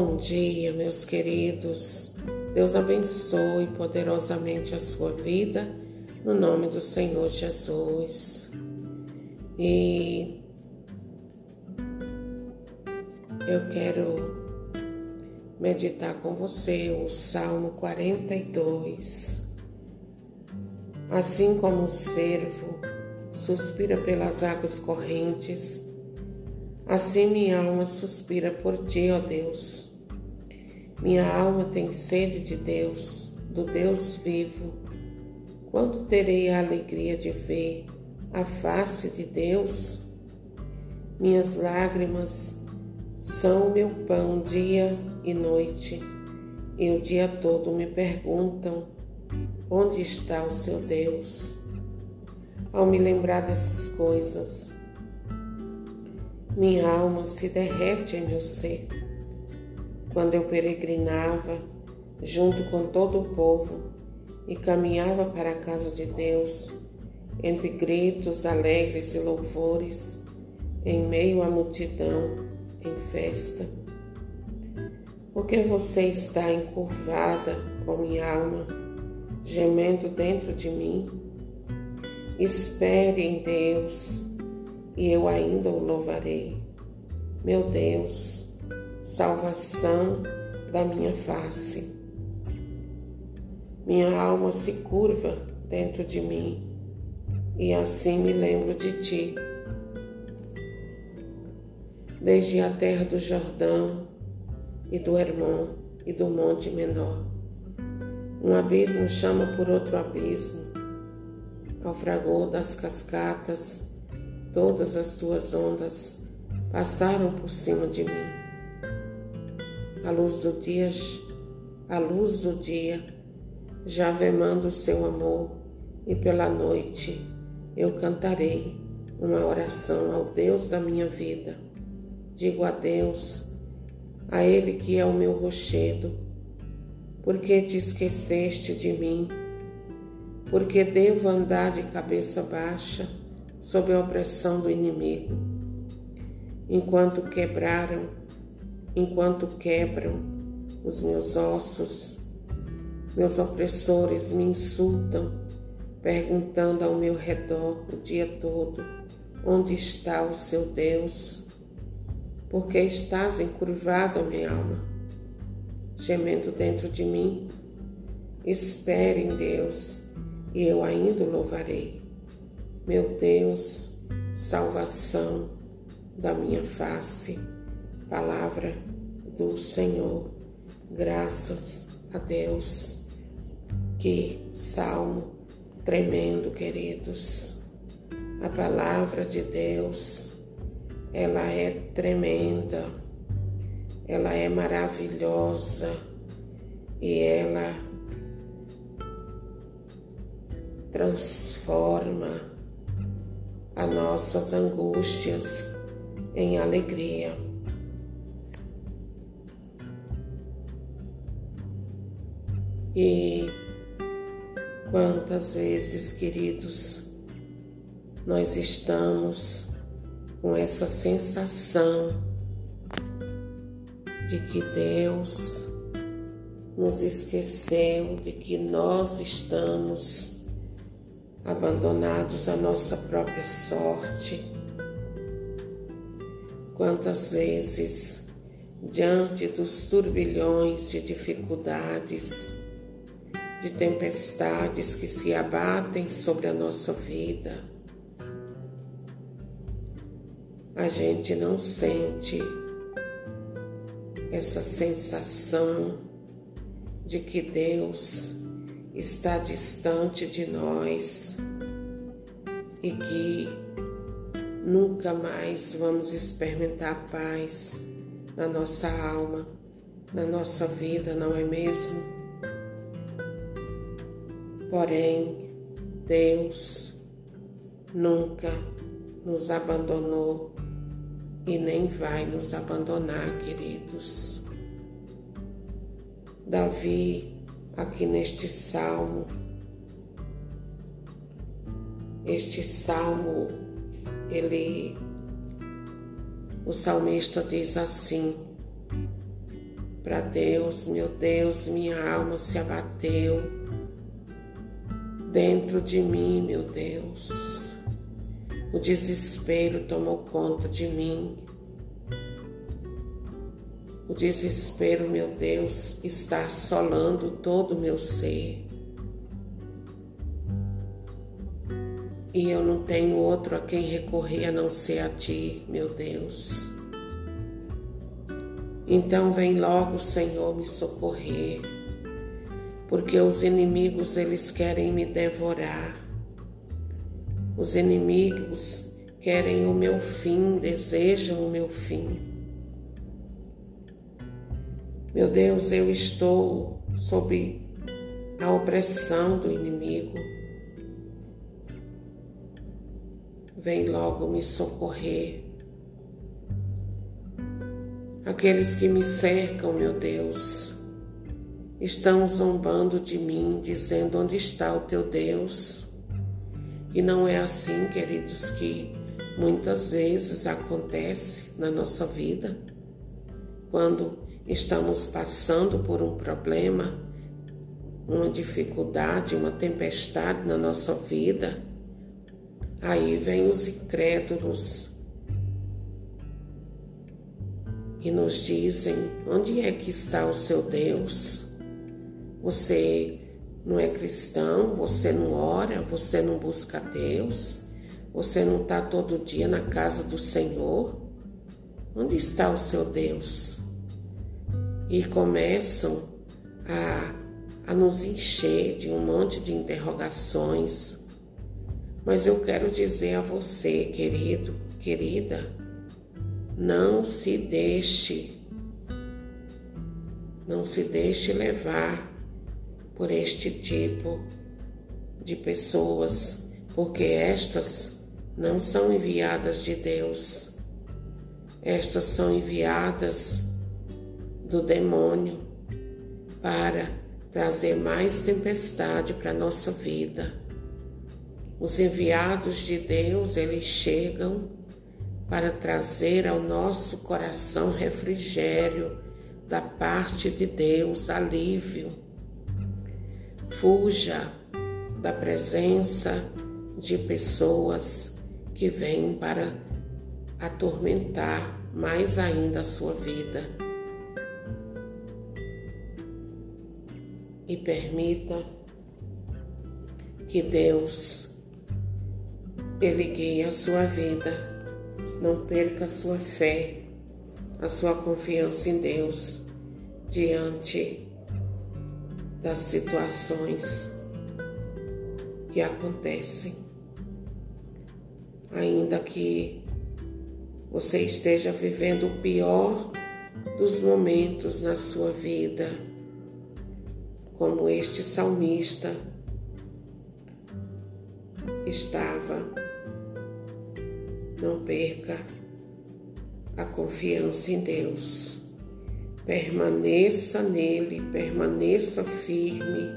Bom dia, meus queridos. Deus abençoe poderosamente a sua vida, no nome do Senhor Jesus. E eu quero meditar com você o Salmo 42. Assim como o servo suspira pelas águas correntes, assim minha alma suspira por ti, ó Deus. Minha alma tem sede de Deus, do Deus vivo. Quando terei a alegria de ver a face de Deus? Minhas lágrimas são o meu pão dia e noite, e o dia todo me perguntam: onde está o seu Deus? Ao me lembrar dessas coisas, minha alma se derrete em meu ser. Quando eu peregrinava junto com todo o povo e caminhava para a casa de Deus, entre gritos alegres e louvores, em meio à multidão, em festa. Porque você está encurvada com minha alma, gemendo dentro de mim? Espere em Deus e eu ainda o louvarei. Meu Deus, salvação da minha face. Minha alma se curva dentro de mim e assim me lembro de ti desde a terra do Jordão e do Hermon e do Monte Menor. Um abismo chama por outro abismo, ao fragor das cascatas, todas as tuas ondas passaram por cima de mim. A luz do dia, a luz do dia, já vemando o seu amor, e pela noite eu cantarei uma oração ao Deus da minha vida. Digo a Deus, a Ele que é o meu rochedo, porque te esqueceste de mim, porque devo andar de cabeça baixa sob a opressão do inimigo, enquanto quebraram, enquanto quebram os meus ossos, meus opressores me insultam, perguntando ao meu redor o dia todo: onde está o seu Deus? porque estás encurvado, minha alma, gemendo dentro de mim. Espere em Deus e eu ainda o louvarei. Meu Deus, salvação da minha face, palavra do Senhor. Graças a Deus. Que salmo tremendo, queridos. A palavra de Deus ela é tremenda, ela é maravilhosa e ela transforma as nossas angústias em alegria. E quantas vezes, queridos, nós estamos com essa sensação de que Deus nos esqueceu, de que nós estamos abandonados à nossa própria sorte. Quantas vezes, diante dos turbilhões de dificuldades, de tempestades que se abatem sobre a nossa vida, a gente não sente essa sensação de que Deus está distante de nós e que nunca mais vamos experimentar paz na nossa alma, na nossa vida, não é mesmo? Porém, Deus nunca nos abandonou e nem vai nos abandonar, queridos. Davi, aqui neste salmo, este salmo, ele, o salmista diz assim: para Deus, meu Deus, minha alma se abateu dentro de mim, meu Deus. O desespero tomou conta de mim. O desespero, meu Deus, está assolando todo o meu ser. E eu não tenho outro a quem recorrer a não ser a Ti, meu Deus. Então vem logo, Senhor, me socorrer, porque os inimigos eles querem me devorar. Os inimigos querem o meu fim, desejam o meu fim. Meu Deus, eu estou sob a opressão do inimigo. Vem logo me socorrer. Aqueles que me cercam, meu Deus, estão zombando de mim, dizendo: Onde está o teu Deus? E não é assim, queridos, que muitas vezes acontece na nossa vida, quando estamos passando por um problema, uma dificuldade, uma tempestade na nossa vida, aí vem os incrédulos e nos dizem: onde é que está o seu Deus? Você não é cristão, você não ora, você não busca Deus, você não está todo dia na casa do Senhor? Onde está o seu Deus? E começam a, a nos encher de um monte de interrogações. Mas eu quero dizer a você, querido, querida, não se deixe, não se deixe levar por este tipo de pessoas, porque estas não são enviadas de Deus. Estas são enviadas do demônio para trazer mais tempestade para a nossa vida. Os enviados de Deus, eles chegam para trazer ao nosso coração refrigério da parte de Deus, alívio. Fuja da presença de pessoas que vêm para atormentar mais ainda a sua vida. E permita que Deus ele guie a sua vida não perca a sua fé, a sua confiança em Deus diante das situações que acontecem. Ainda que você esteja vivendo o pior dos momentos na sua vida, como este salmista estava não perca a confiança em Deus. Permaneça nele, permaneça firme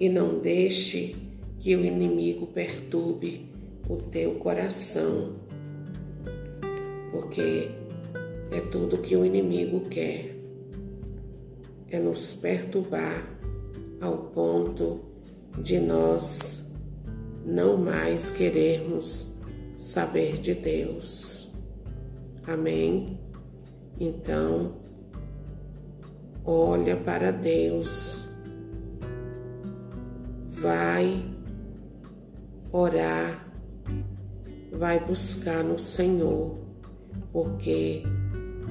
e não deixe que o inimigo perturbe o teu coração, porque é tudo que o inimigo quer, é nos perturbar ao ponto de nós não mais querermos saber de Deus. Amém? Então, olha para Deus, vai orar, vai buscar no Senhor, porque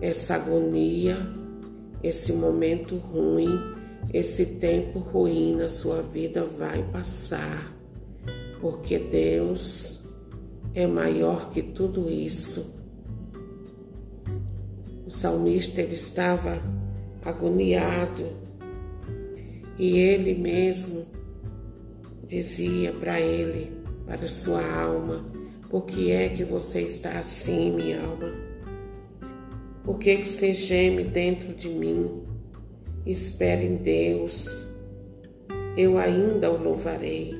essa agonia, esse momento ruim, esse tempo ruim na sua vida vai passar, porque Deus é maior que tudo isso. Salmista ele estava agoniado e ele mesmo dizia para ele, para sua alma, por que é que você está assim, minha alma? Por que, que você geme dentro de mim? Espere em Deus, eu ainda o louvarei.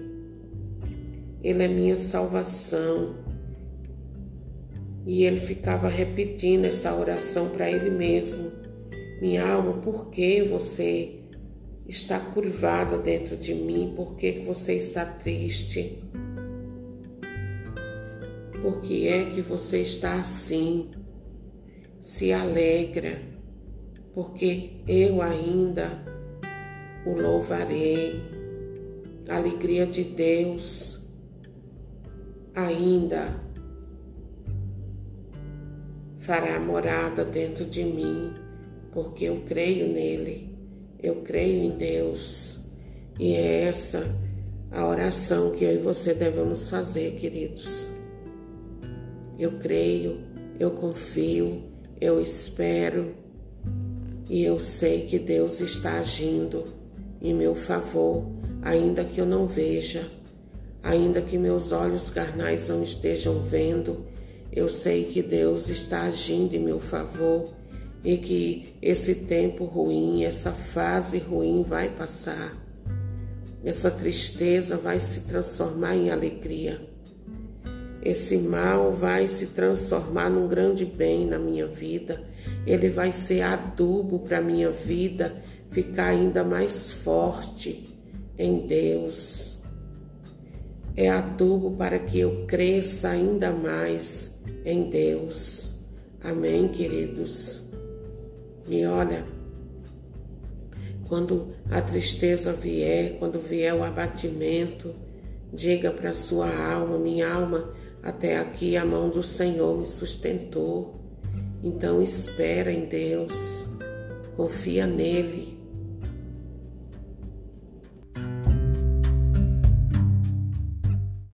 Ele é minha salvação. E ele ficava repetindo essa oração para ele mesmo, Minha alma, por que você está curvada dentro de mim? Por que você está triste? Por que é que você está assim? Se alegra, porque eu ainda o louvarei. A alegria de Deus ainda fará morada dentro de mim, porque eu creio nele, eu creio em Deus. E é essa a oração que eu e você devemos fazer, queridos. Eu creio, eu confio, eu espero e eu sei que Deus está agindo em meu favor, ainda que eu não veja, ainda que meus olhos carnais não estejam vendo, eu sei que Deus está agindo em meu favor e que esse tempo ruim, essa fase ruim vai passar. Essa tristeza vai se transformar em alegria esse mal vai se transformar num grande bem na minha vida. Ele vai ser adubo para minha vida ficar ainda mais forte em Deus. É adubo para que eu cresça ainda mais em Deus. Amém, queridos? E olha, quando a tristeza vier, quando vier o abatimento, diga para sua alma, minha alma, até aqui a mão do Senhor me sustentou. Então espera em Deus, confia nele,